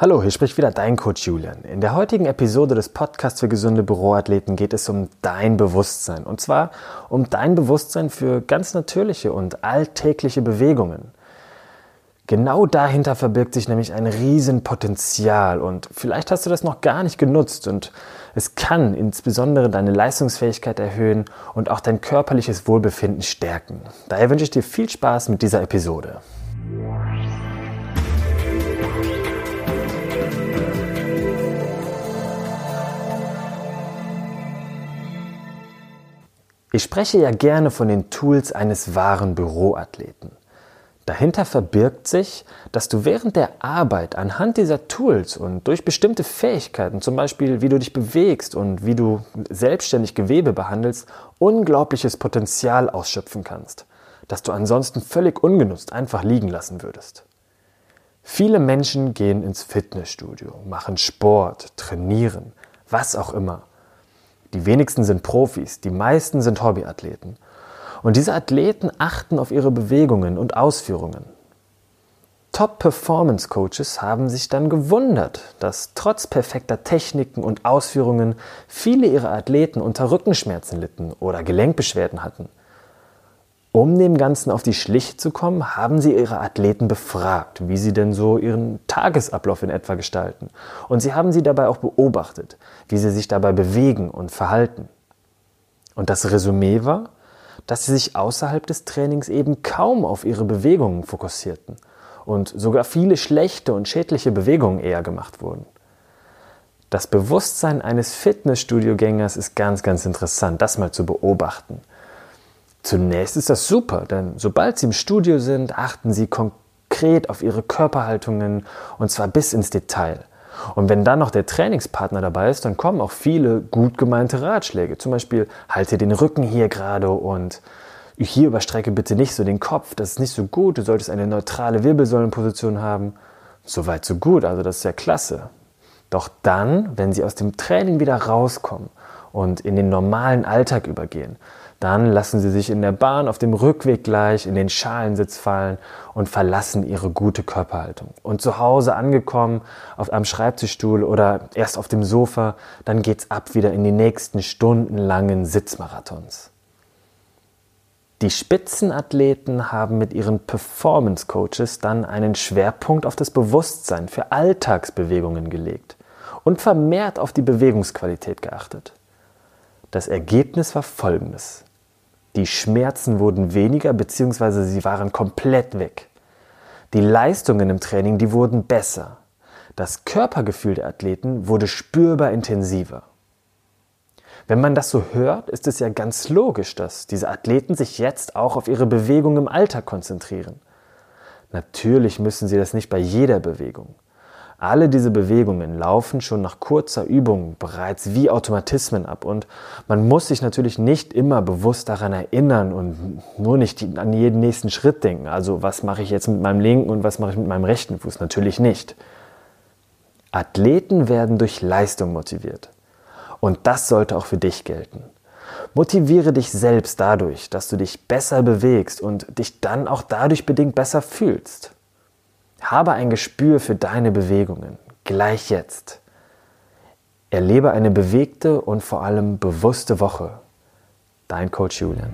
Hallo, hier spricht wieder dein Coach Julian. In der heutigen Episode des Podcasts für gesunde Büroathleten geht es um dein Bewusstsein. Und zwar um dein Bewusstsein für ganz natürliche und alltägliche Bewegungen. Genau dahinter verbirgt sich nämlich ein Riesenpotenzial und vielleicht hast du das noch gar nicht genutzt und es kann insbesondere deine Leistungsfähigkeit erhöhen und auch dein körperliches Wohlbefinden stärken. Daher wünsche ich dir viel Spaß mit dieser Episode. Ich spreche ja gerne von den Tools eines wahren Büroathleten. Dahinter verbirgt sich, dass du während der Arbeit anhand dieser Tools und durch bestimmte Fähigkeiten, zum Beispiel wie du dich bewegst und wie du selbstständig Gewebe behandelst, unglaubliches Potenzial ausschöpfen kannst, das du ansonsten völlig ungenutzt einfach liegen lassen würdest. Viele Menschen gehen ins Fitnessstudio, machen Sport, trainieren, was auch immer. Die wenigsten sind Profis, die meisten sind Hobbyathleten. Und diese Athleten achten auf ihre Bewegungen und Ausführungen. Top-Performance-Coaches haben sich dann gewundert, dass trotz perfekter Techniken und Ausführungen viele ihrer Athleten unter Rückenschmerzen litten oder Gelenkbeschwerden hatten. Um dem Ganzen auf die Schliche zu kommen, haben sie ihre Athleten befragt, wie sie denn so ihren Tagesablauf in etwa gestalten. Und sie haben sie dabei auch beobachtet, wie sie sich dabei bewegen und verhalten. Und das Resümee war, dass sie sich außerhalb des Trainings eben kaum auf ihre Bewegungen fokussierten und sogar viele schlechte und schädliche Bewegungen eher gemacht wurden. Das Bewusstsein eines Fitnessstudiogängers ist ganz, ganz interessant, das mal zu beobachten. Zunächst ist das super, denn sobald Sie im Studio sind, achten Sie konkret auf Ihre Körperhaltungen und zwar bis ins Detail. Und wenn dann noch der Trainingspartner dabei ist, dann kommen auch viele gut gemeinte Ratschläge. Zum Beispiel, halte den Rücken hier gerade und hier überstrecke bitte nicht so den Kopf, das ist nicht so gut, du solltest eine neutrale Wirbelsäulenposition haben. Soweit so gut, also das ist ja klasse. Doch dann, wenn sie aus dem Training wieder rauskommen und in den normalen Alltag übergehen, dann lassen sie sich in der Bahn auf dem Rückweg gleich in den Schalensitz fallen und verlassen ihre gute Körperhaltung. Und zu Hause angekommen, auf einem Schreibtischstuhl oder erst auf dem Sofa, dann geht's ab wieder in die nächsten stundenlangen Sitzmarathons. Die Spitzenathleten haben mit ihren Performance Coaches dann einen Schwerpunkt auf das Bewusstsein für Alltagsbewegungen gelegt und vermehrt auf die Bewegungsqualität geachtet. Das Ergebnis war folgendes. Die Schmerzen wurden weniger bzw. sie waren komplett weg. Die Leistungen im Training, die wurden besser. Das Körpergefühl der Athleten wurde spürbar intensiver. Wenn man das so hört, ist es ja ganz logisch, dass diese Athleten sich jetzt auch auf ihre Bewegung im Alltag konzentrieren. Natürlich müssen sie das nicht bei jeder Bewegung. Alle diese Bewegungen laufen schon nach kurzer Übung bereits wie Automatismen ab und man muss sich natürlich nicht immer bewusst daran erinnern und nur nicht an jeden nächsten Schritt denken. Also was mache ich jetzt mit meinem linken und was mache ich mit meinem rechten Fuß? Natürlich nicht. Athleten werden durch Leistung motiviert. Und das sollte auch für dich gelten. Motiviere dich selbst dadurch, dass du dich besser bewegst und dich dann auch dadurch bedingt besser fühlst. Habe ein Gespür für deine Bewegungen, gleich jetzt. Erlebe eine bewegte und vor allem bewusste Woche. Dein Coach Julian.